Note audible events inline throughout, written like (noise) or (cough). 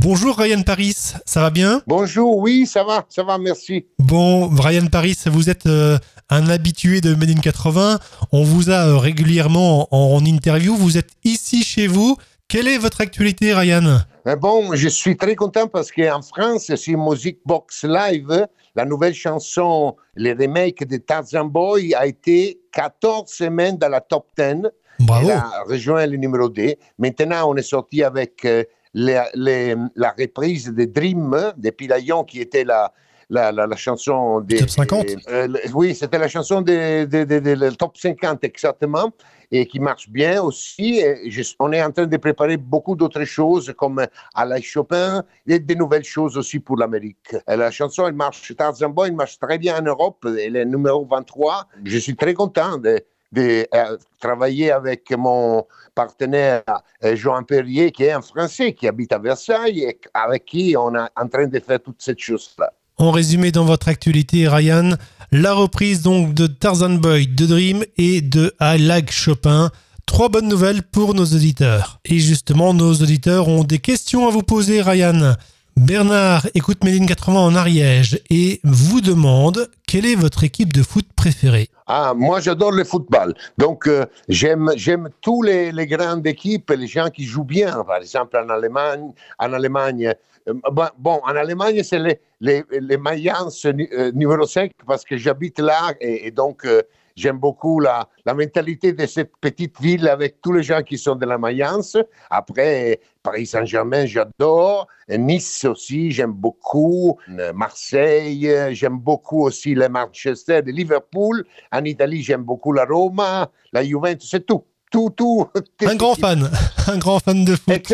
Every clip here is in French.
Bonjour Ryan Paris, ça va bien? Bonjour, oui, ça va, ça va, merci. Bon, Ryan Paris, vous êtes euh, un habitué de Made in 80. On vous a euh, régulièrement en, en interview. Vous êtes ici chez vous. Quelle est votre actualité, Ryan? Mais bon, je suis très content parce qu'en France, sur Music Box Live, la nouvelle chanson, le remake de Tarzan Boy a été 14 semaines dans la top 10. Bravo. Elle a rejoint le numéro 2. Maintenant, on est sorti avec euh, les- les- la reprise de Dream de Pilayon, qui était la, la, la, la chanson des. Top 50. euh, oui, c'était la chanson de, de, de- de- le top 50 exactement, et qui marche bien aussi. Et je- on est en train de préparer beaucoup d'autres choses, comme Alain Chopin, et des nouvelles choses aussi pour l'Amérique. La chanson, elle marche, Tarzan Boy, elle marche très bien en Europe, elle est numéro 23. Je suis très content de de euh, travailler avec mon partenaire euh, Jean Perrier, qui est un Français qui habite à Versailles et avec qui on est en train de faire toute cette chose-là. En résumé, dans votre actualité, Ryan, la reprise donc de Tarzan Boy, de Dream et de I Like Chopin. Trois bonnes nouvelles pour nos auditeurs. Et justement, nos auditeurs ont des questions à vous poser, Ryan. Bernard écoute in 80 en Ariège et vous demande quelle est votre équipe de foot préférée? Ah, moi, j'adore le football. Donc, euh, j'aime, j'aime tous les, les grandes équipes, les gens qui jouent bien. Par exemple, en Allemagne, en Allemagne, euh, bon, en Allemagne, c'est les, les, les Mayans nu- euh, numéro 5 parce que j'habite là et, et donc euh, j'aime beaucoup la, la mentalité de cette petite ville avec tous les gens qui sont de la Mayence. Après, Paris Saint-Germain, j'adore. Nice aussi, j'aime beaucoup. Marseille, j'aime beaucoup aussi le Manchester, de Liverpool. En Italie, j'aime beaucoup la Roma, la Juventus, c'est tout. Tout, tout. (laughs) Un grand fan, (laughs) un grand fan de foot.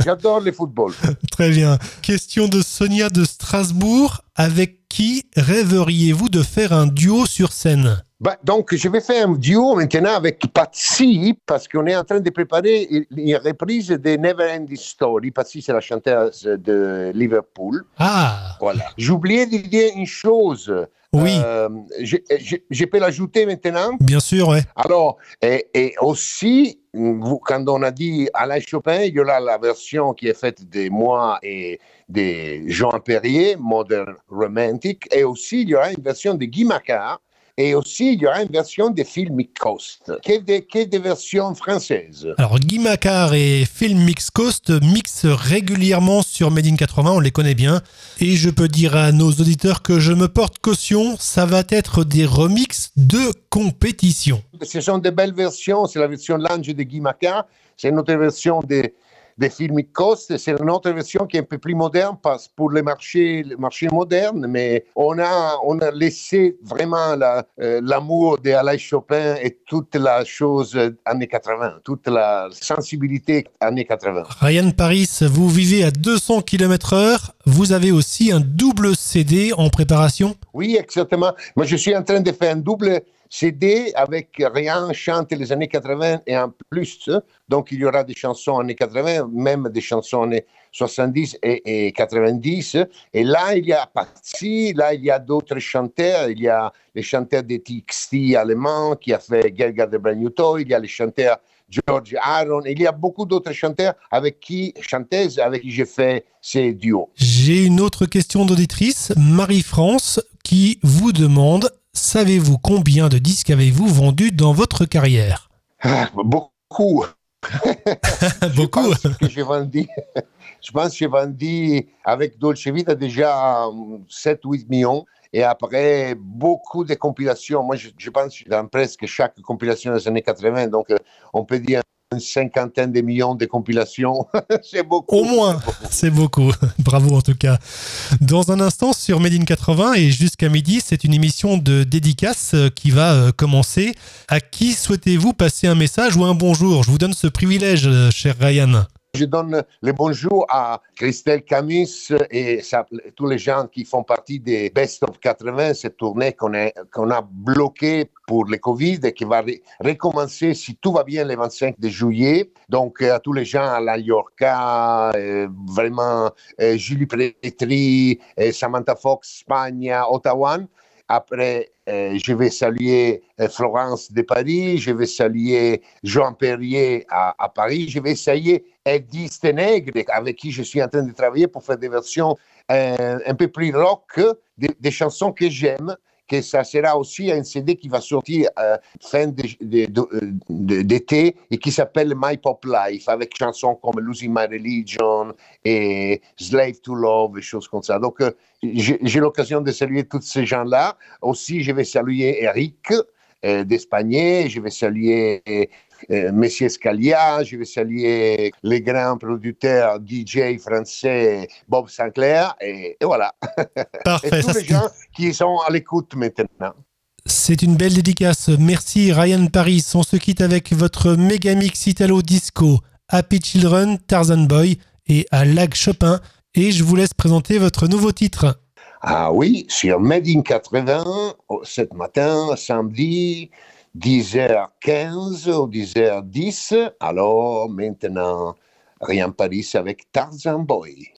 (laughs) J'adore le football. Très bien. Question de Sonia de Strasbourg. Avec qui rêveriez-vous de faire un duo sur scène? Bah, donc, je vais faire un duo maintenant avec Patsy parce qu'on est en train de préparer une reprise de Never Ending Story. Patsy, c'est la chanteuse de Liverpool. Ah, Voilà. Oublié de dire une chose. oui, Euh, je, je- je peux l'ajouter maintenant? bien sûr, ouais. Alors, et, et aussi, quand on a dit Alain Chopin, il y aura la version qui est faite de moi et de Jean Perrier, Modern Romantic, et aussi il y aura une version de Guy Macquart, et aussi il y aura une version de Phil Coast, qui est des, qui est des versions françaises? Alors, Guy Macquart et Film Mix Coast mixent régulièrement sur Made in 80, on les connaît bien. Et je peux dire à nos auditeurs que je me porte caution, ça va être des remixes de compétition. Ce sont de belles versions, c'est la version L'Ange de Guy Macquart, c'est une autre version de, de Phil Coast, c'est une autre version qui est un peu plus moderne parce pour le marché, le marché moderne, mais on a, on a laissé vraiment la, euh, l'amour de Alain Chopin et toute la chose années 80, toute la sensibilité années 80. Ryan Paris, vous vivez à 200 km heure, vous avez aussi un double CD en préparation? Oui, exactement. Moi, je suis en train de faire un double CD avec Rien chante les années 80 et en plus. Donc, il y aura des chansons années 80, même des chansons années 70 et, et 90. Et là, il y a Patsy, là, il y a d'autres chanteurs. Il y a les chanteurs de TXT allemands qui a fait Gerga de Bragnuto. Il y a les chanteurs George Aaron. Il y a beaucoup d'autres chanteurs avec qui, chanteuses avec qui j'ai fait ces duos. J'ai une autre question d'auditrice, Marie-France, qui vous demande Savez-vous combien de disques avez-vous vendus dans votre carrière? Ah, beaucoup. (laughs) Beaucoup. Je pense que j'ai vendu, je pense que j'ai vendu avec Dolce Vita déjà 7-8 millions. Et après, beaucoup de compilations. Moi, je, je pense que dans presque chaque compilation des années 80, donc euh, on peut dire cinquantaine de millions de compilations. (laughs) c'est beaucoup. Au moins, c'est beaucoup. (laughs) Bravo en tout cas. Dans un instant sur Made in 80 et jusqu'à midi, c'est une émission de dédicace euh, qui va euh, commencer. À qui souhaitez-vous passer un message ou un bonjour? Je vous donne ce privilège, euh, cher Ryan. Je donne le bonjour à Christelle Camus et tous les gens qui font partie des Best of 80, cette tournée qu'on a, bloquée pour le Covid et qui va recommencer, si tout va bien, le 25 de juillet. Donc, euh, à tous les gens à La Llorca, euh, vraiment euh, Julie Prétry, euh, Samantha Fox, Espagne, Ottawa. Après, je vais saluer Florence de Paris, je vais saluer Jean Perrier à, à Paris, je vais saluer Eddie Stenegre, avec qui je suis en train de travailler pour faire des versions euh, un peu plus rock des, chansons que j'aime que ça sera aussi un CD qui va sortir euh, fin d'été et qui s'appelle My Pop Life avec chansons comme Losing My Religion et Slave to Love et choses comme ça. Donc, euh, j'ai l'occasion de saluer tous ces gens-là. Aussi, je vais saluer Eric euh, d'Espagne, je vais saluer Monsieur Scalia, je vais saluer les grands producteurs DJ français Bob Sinclair et, voilà. (laughs) Parfait. et tous les gens qui sont à l'écoute maintenant. C'est une belle dédicace. Merci Ryan Paris. On se quitte avec votre méga mix Italo Disco, Happy Children, Tarzan Boy et à Lag Chopin. Et je vous laisse présenter votre nouveau titre. Ah oui, sur Made in 80, ce matin, samedi, 10h15 ou 10h10. Alors maintenant, Rien Paris avec Tarzan Boy.